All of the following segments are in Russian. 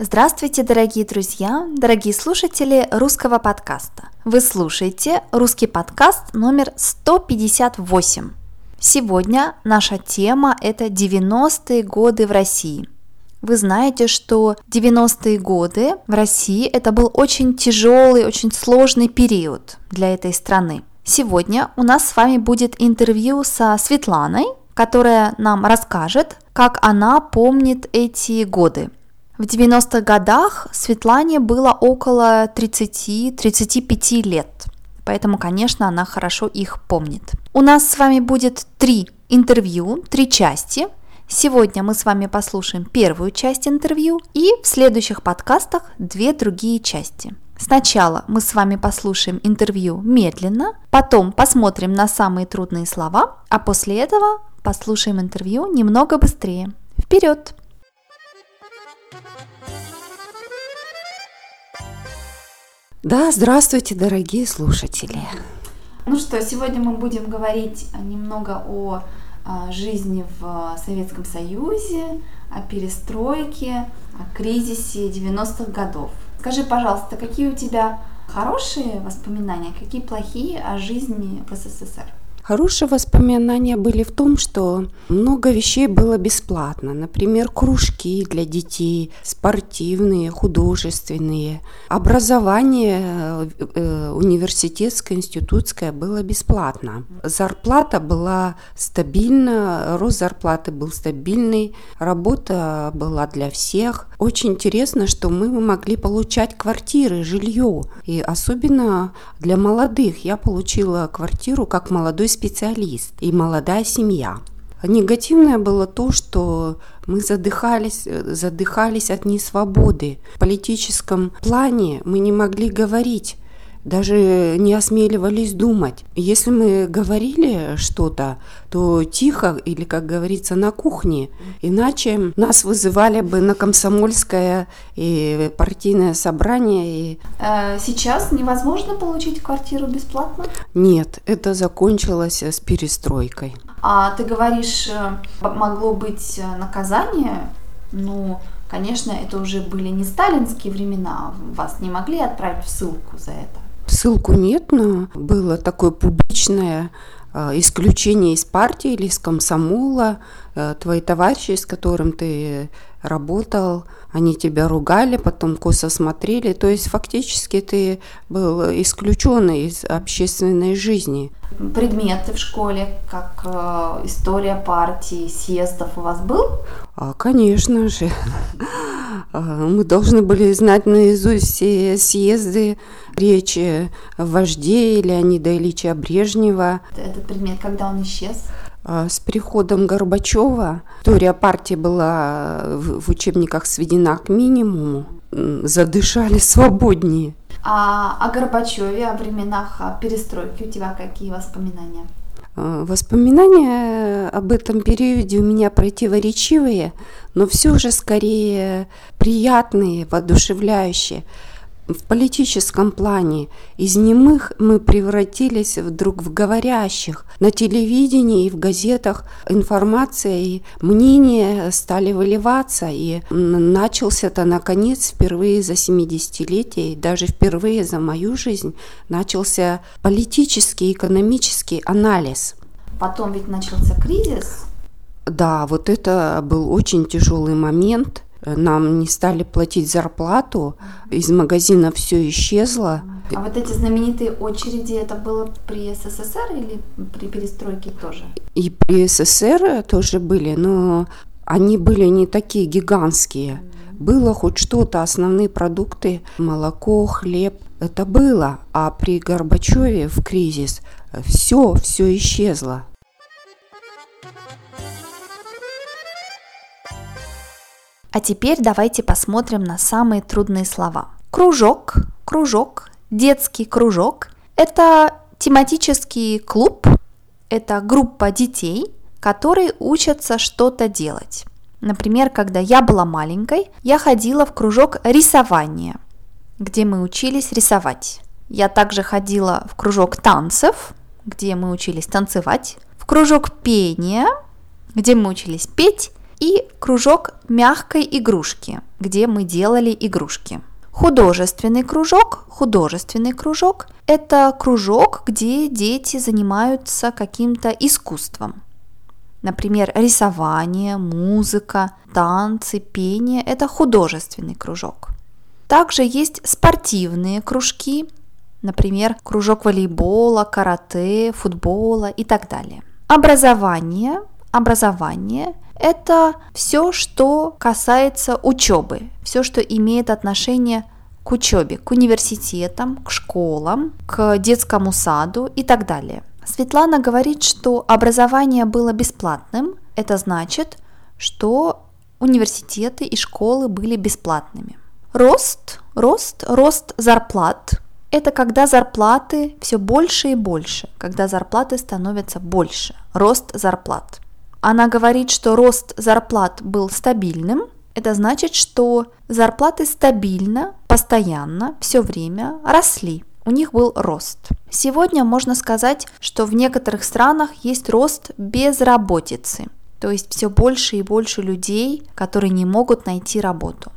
Здравствуйте, дорогие друзья, дорогие слушатели русского подкаста. Вы слушаете русский подкаст номер 158. Сегодня наша тема – это 90-е годы в России. Вы знаете, что 90-е годы в России это был очень тяжелый, очень сложный период для этой страны. Сегодня у нас с вами будет интервью со Светланой, которая нам расскажет, как она помнит эти годы – в 90-х годах Светлане было около 30-35 лет, поэтому, конечно, она хорошо их помнит. У нас с вами будет три интервью, три части. Сегодня мы с вами послушаем первую часть интервью и в следующих подкастах две другие части. Сначала мы с вами послушаем интервью медленно, потом посмотрим на самые трудные слова, а после этого послушаем интервью немного быстрее. Вперед! Да, здравствуйте, дорогие слушатели. Ну что, сегодня мы будем говорить немного о а, жизни в Советском Союзе, о перестройке, о кризисе 90-х годов. Скажи, пожалуйста, какие у тебя хорошие воспоминания, какие плохие о жизни в СССР? Хорошие воспоминания были в том, что много вещей было бесплатно. Например, кружки для детей, спортивные, художественные. Образование э, э, университетское, институтское было бесплатно. Зарплата была стабильна, рост зарплаты был стабильный, работа была для всех. Очень интересно, что мы могли получать квартиры, жилье. И особенно для молодых. Я получила квартиру как молодой специалист и молодая семья. Негативное было то, что мы задыхались, задыхались от несвободы. В политическом плане мы не могли говорить даже не осмеливались думать. Если мы говорили что-то, то тихо или, как говорится, на кухне. Иначе нас вызывали бы на комсомольское и партийное собрание. И... Э, сейчас невозможно получить квартиру бесплатно? Нет, это закончилось с перестройкой. А ты говоришь, э, могло быть наказание? Ну, конечно, это уже были не сталинские времена, вас не могли отправить в ссылку за это. Ссылку нет, но было такое публичное а, исключение из партии или из комсомола. Э, твои товарищи, с которым ты работал, они тебя ругали, потом косо смотрели. То есть фактически ты был исключен из общественной жизни. Предметы в школе, как э, история партии, съездов у вас был? А, конечно же. А, мы должны были знать наизусть все съезды, речи вождей Леонида Ильича Брежнева. Этот предмет, когда он исчез? А, с приходом Горбачева история партии была в учебниках сведена к минимуму, задышали свободнее. А о Горбачеве, о временах перестройки у тебя какие воспоминания? А, воспоминания об этом периоде у меня противоречивые, но все же скорее приятные, воодушевляющие в политическом плане из немых мы превратились вдруг в говорящих. На телевидении и в газетах информация и мнения стали выливаться, и начался-то наконец впервые за 70-летие, и даже впервые за мою жизнь начался политический, экономический анализ. Потом ведь начался кризис. Да, вот это был очень тяжелый момент – нам не стали платить зарплату, из магазина все исчезло. А вот эти знаменитые очереди, это было при СССР или при перестройке тоже? И при СССР тоже были, но они были не такие гигантские. Было хоть что-то, основные продукты, молоко, хлеб, это было. А при Горбачеве в кризис все, все исчезло. А теперь давайте посмотрим на самые трудные слова. Кружок, кружок, детский кружок – это тематический клуб, это группа детей, которые учатся что-то делать. Например, когда я была маленькой, я ходила в кружок рисования, где мы учились рисовать. Я также ходила в кружок танцев, где мы учились танцевать, в кружок пения, где мы учились петь, и кружок мягкой игрушки, где мы делали игрушки. Художественный кружок, художественный кружок – это кружок, где дети занимаются каким-то искусством. Например, рисование, музыка, танцы, пение – это художественный кружок. Также есть спортивные кружки, например, кружок волейбола, карате, футбола и так далее. Образование, образование – это все, что касается учебы, все, что имеет отношение к учебе, к университетам, к школам, к детскому саду и так далее. Светлана говорит, что образование было бесплатным. Это значит, что университеты и школы были бесплатными. Рост, рост, рост зарплат – это когда зарплаты все больше и больше, когда зарплаты становятся больше, рост зарплат – она говорит, что рост зарплат был стабильным. Это значит, что зарплаты стабильно, постоянно, все время росли. У них был рост. Сегодня можно сказать, что в некоторых странах есть рост безработицы. То есть все больше и больше людей, которые не могут найти работу.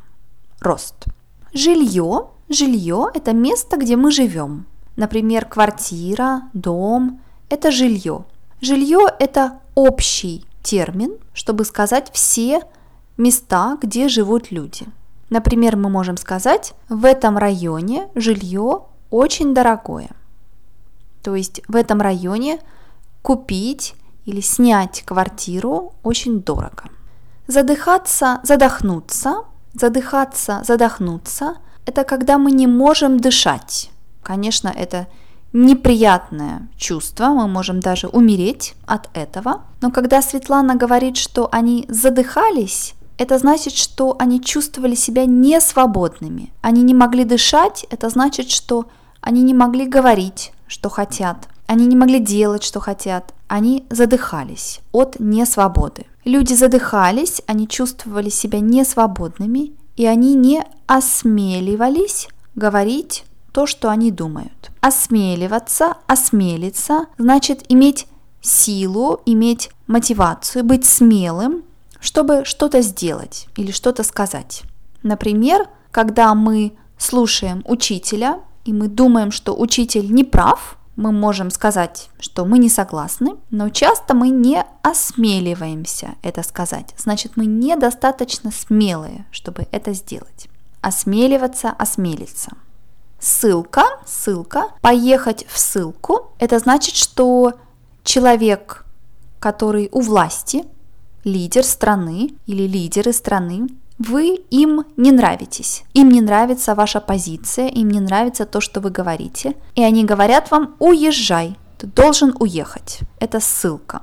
Рост. Жилье. Жилье – это место, где мы живем. Например, квартира, дом – это жилье. Жилье – это общий термин, чтобы сказать все места, где живут люди. Например, мы можем сказать, в этом районе жилье очень дорогое. То есть в этом районе купить или снять квартиру очень дорого. Задыхаться, задохнуться, задыхаться, задохнуться – это когда мы не можем дышать. Конечно, это неприятное чувство, мы можем даже умереть от этого. Но когда Светлана говорит, что они задыхались, это значит, что они чувствовали себя несвободными. Они не могли дышать, это значит, что они не могли говорить, что хотят. Они не могли делать, что хотят. Они задыхались от несвободы. Люди задыхались, они чувствовали себя несвободными, и они не осмеливались говорить то, что они думают. Осмеливаться, осмелиться, значит иметь силу, иметь мотивацию, быть смелым, чтобы что-то сделать или что-то сказать. Например, когда мы слушаем учителя, и мы думаем, что учитель не прав, мы можем сказать, что мы не согласны, но часто мы не осмеливаемся это сказать. Значит, мы недостаточно смелые, чтобы это сделать. Осмеливаться, осмелиться. Ссылка, ссылка, поехать в ссылку, это значит, что человек, который у власти, лидер страны или лидеры страны, вы им не нравитесь. Им не нравится ваша позиция, им не нравится то, что вы говорите. И они говорят вам, уезжай, ты должен уехать. Это ссылка.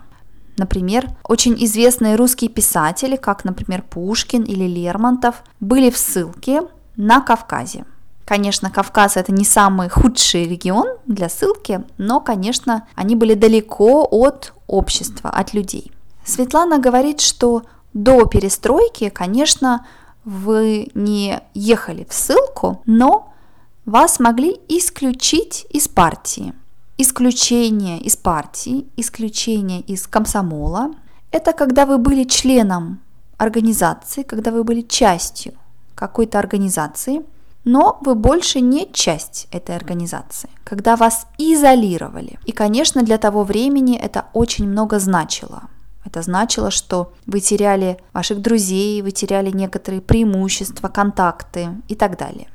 Например, очень известные русские писатели, как, например, Пушкин или Лермонтов, были в ссылке на Кавказе. Конечно, Кавказ это не самый худший регион для ссылки, но, конечно, они были далеко от общества, от людей. Светлана говорит, что до перестройки, конечно, вы не ехали в ссылку, но вас могли исключить из партии. Исключение из партии, исключение из комсомола – это когда вы были членом организации, когда вы были частью какой-то организации – но вы больше не часть этой организации, когда вас изолировали. И, конечно, для того времени это очень много значило. Это значило, что вы теряли ваших друзей, вы теряли некоторые преимущества, контакты и так далее.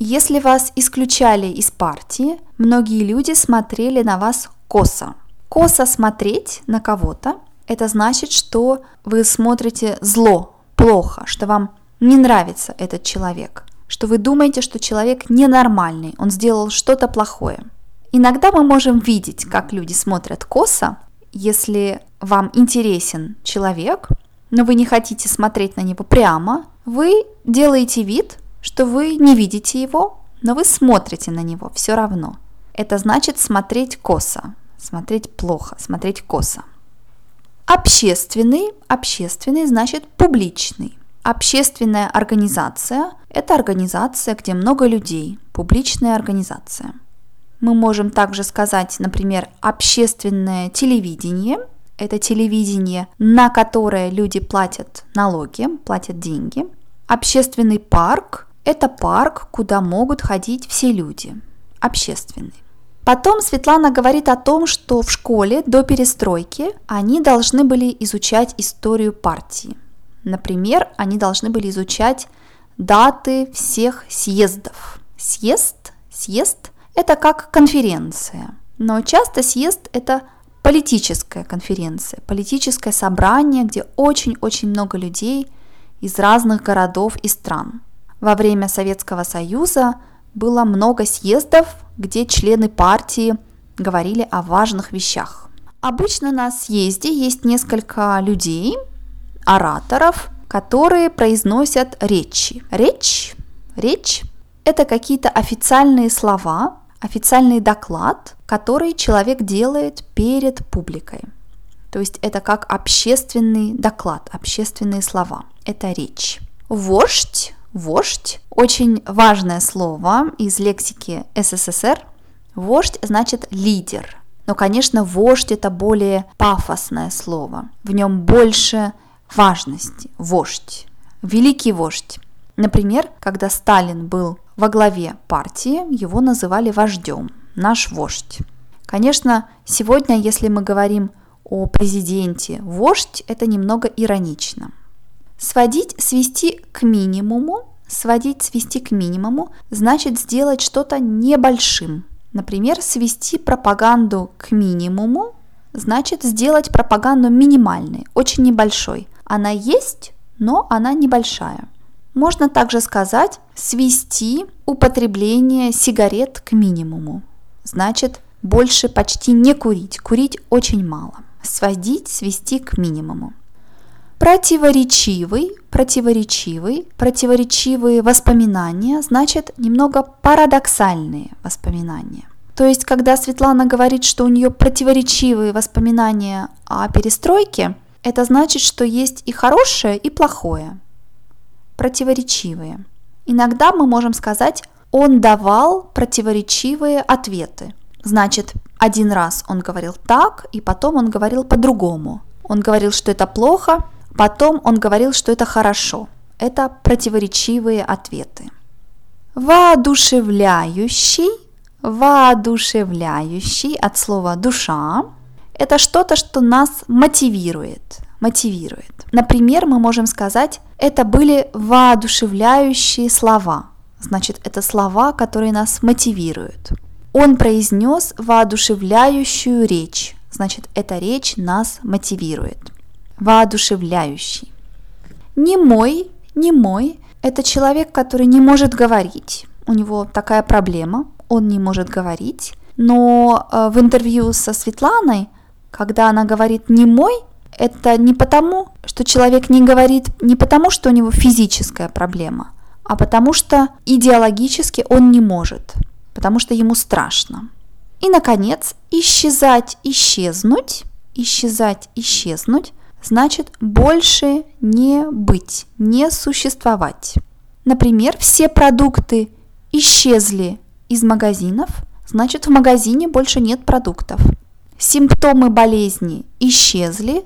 Если вас исключали из партии, многие люди смотрели на вас косо. Косо смотреть на кого-то – это значит, что вы смотрите зло, плохо, что вам не нравится этот человек что вы думаете, что человек ненормальный, он сделал что-то плохое. Иногда мы можем видеть, как люди смотрят косо, если вам интересен человек, но вы не хотите смотреть на него прямо, вы делаете вид, что вы не видите его, но вы смотрите на него все равно. Это значит смотреть косо, смотреть плохо, смотреть косо. Общественный, общественный значит публичный. Общественная организация – это организация, где много людей, публичная организация. Мы можем также сказать, например, общественное телевидение это телевидение, на которое люди платят налоги, платят деньги. Общественный парк – это парк, куда могут ходить все люди. Общественный. Потом Светлана говорит о том, что в школе до перестройки они должны были изучать историю партии. Например, они должны были изучать даты всех съездов. Съезд, съезд – это как конференция, но часто съезд – это политическая конференция, политическое собрание, где очень-очень много людей из разных городов и стран. Во время Советского Союза было много съездов, где члены партии говорили о важных вещах. Обычно на съезде есть несколько людей, ораторов, которые произносят речи. Речь, речь – это какие-то официальные слова, официальный доклад, который человек делает перед публикой. То есть это как общественный доклад, общественные слова. Это речь. Вождь, вождь, очень важное слово из лексики СССР. Вождь значит лидер. Но, конечно, вождь это более пафосное слово. В нем больше важности. Вождь. Великий вождь. Например, когда Сталин был во главе партии, его называли вождем, наш вождь. Конечно, сегодня, если мы говорим о президенте вождь, это немного иронично. Сводить, свести к минимуму, сводить, свести к минимуму, значит сделать что-то небольшим. Например, свести пропаганду к минимуму, значит сделать пропаганду минимальной, очень небольшой. Она есть, но она небольшая. Можно также сказать свести употребление сигарет к минимуму. Значит, больше почти не курить, курить очень мало. Сводить, свести к минимуму. Противоречивый, противоречивый, противоречивые воспоминания, значит немного парадоксальные воспоминания. То есть, когда Светлана говорит, что у нее противоречивые воспоминания о перестройке, это значит, что есть и хорошее, и плохое противоречивые. Иногда мы можем сказать, он давал противоречивые ответы. Значит, один раз он говорил так, и потом он говорил по-другому. Он говорил, что это плохо, потом он говорил, что это хорошо. Это противоречивые ответы. Воодушевляющий, воодушевляющий от слова душа – это что-то, что нас мотивирует, мотивирует. Например, мы можем сказать, это были воодушевляющие слова. Значит, это слова, которые нас мотивируют. Он произнес воодушевляющую речь. Значит, эта речь нас мотивирует. Воодушевляющий. Не мой, не мой – это человек, который не может говорить. У него такая проблема, он не может говорить. Но э, в интервью со Светланой, когда она говорит «не мой», это не потому, что человек не говорит, не потому, что у него физическая проблема, а потому что идеологически он не может, потому что ему страшно. И, наконец, исчезать, исчезнуть, исчезать, исчезнуть, значит больше не быть, не существовать. Например, все продукты исчезли из магазинов, значит в магазине больше нет продуктов. Симптомы болезни исчезли,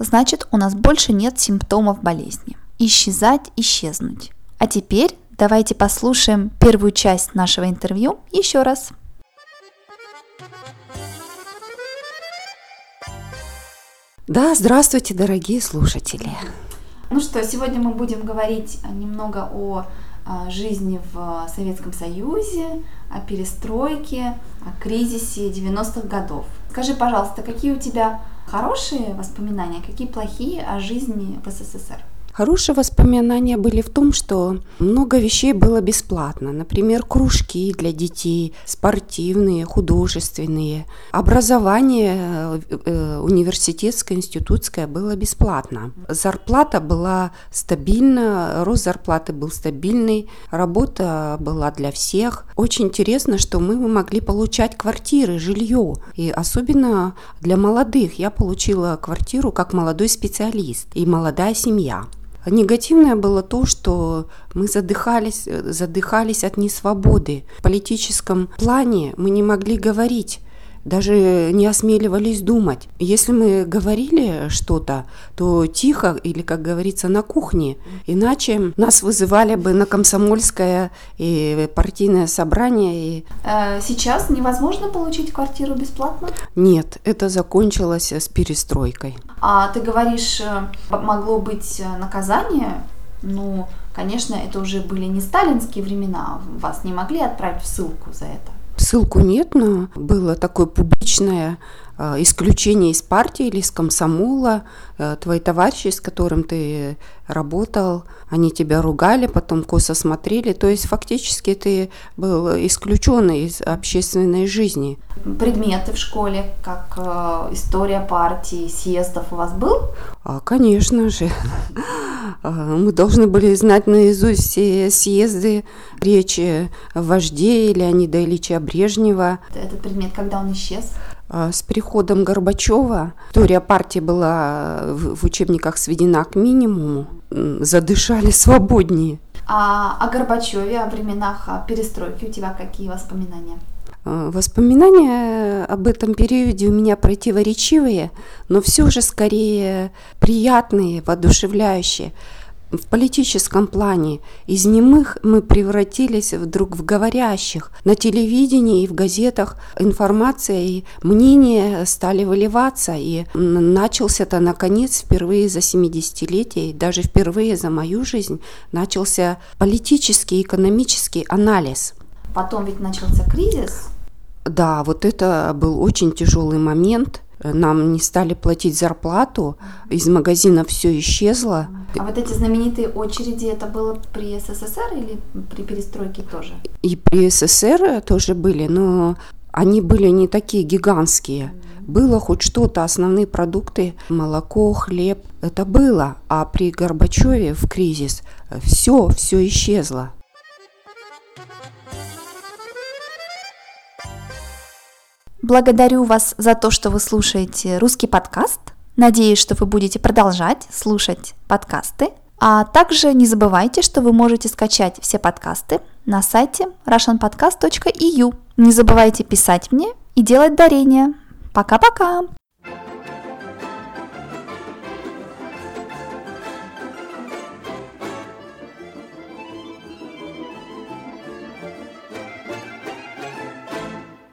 значит у нас больше нет симптомов болезни. Исчезать, исчезнуть. А теперь давайте послушаем первую часть нашего интервью еще раз. Да, здравствуйте, дорогие слушатели. Ну что, сегодня мы будем говорить немного о жизни в Советском Союзе, о перестройке, о кризисе 90-х годов. Скажи, пожалуйста, какие у тебя хорошие воспоминания, какие плохие о жизни в СССР? Хорошие воспоминания были в том, что много вещей было бесплатно. Например, кружки для детей, спортивные, художественные. Образование э, э, университетское, институтское было бесплатно. Зарплата была стабильна, рост зарплаты был стабильный, работа была для всех. Очень интересно, что мы могли получать квартиры, жилье. И особенно для молодых. Я получила квартиру как молодой специалист и молодая семья. Негативное было то, что мы задыхались, задыхались от несвободы. В политическом плане мы не могли говорить даже не осмеливались думать. Если мы говорили что-то, то тихо или, как говорится, на кухне. Иначе нас вызывали бы на комсомольское и партийное собрание. И... Э, сейчас невозможно получить квартиру бесплатно? Нет, это закончилось с перестройкой. А ты говоришь, э, могло быть наказание? Ну, конечно, это уже были не сталинские времена, вас не могли отправить в ссылку за это. Ссылку нет, но было такое публичное исключение из партии или из комсомола, э, твои товарищи, с которым ты работал, они тебя ругали, потом косо смотрели, то есть фактически ты был исключен из общественной жизни. Предметы в школе, как э, история партии, съездов у вас был? А, конечно же. А, мы должны были знать наизусть все съезды, речи вождей Леонида Ильича Брежнева. Этот предмет, когда он исчез? А, с приходом Горбачева история партии была в учебниках сведена к минимуму, задышали свободнее. А о Горбачеве, о временах перестройки у тебя какие воспоминания? А, воспоминания об этом периоде у меня противоречивые, но все же скорее приятные, воодушевляющие в политическом плане из немых мы превратились вдруг в говорящих. На телевидении и в газетах информация и мнения стали выливаться, и начался-то наконец впервые за 70-летие, даже впервые за мою жизнь, начался политический, экономический анализ. Потом ведь начался кризис. Да, вот это был очень тяжелый момент – нам не стали платить зарплату, из магазина все исчезло. А вот эти знаменитые очереди, это было при СССР или при перестройке тоже? И при СССР тоже были, но они были не такие гигантские. Было хоть что-то, основные продукты, молоко, хлеб, это было. А при Горбачеве в кризис все, все исчезло. Благодарю вас за то, что вы слушаете русский подкаст. Надеюсь, что вы будете продолжать слушать подкасты. А также не забывайте, что вы можете скачать все подкасты на сайте russianpodcast.eu. Не забывайте писать мне и делать дарения. Пока-пока!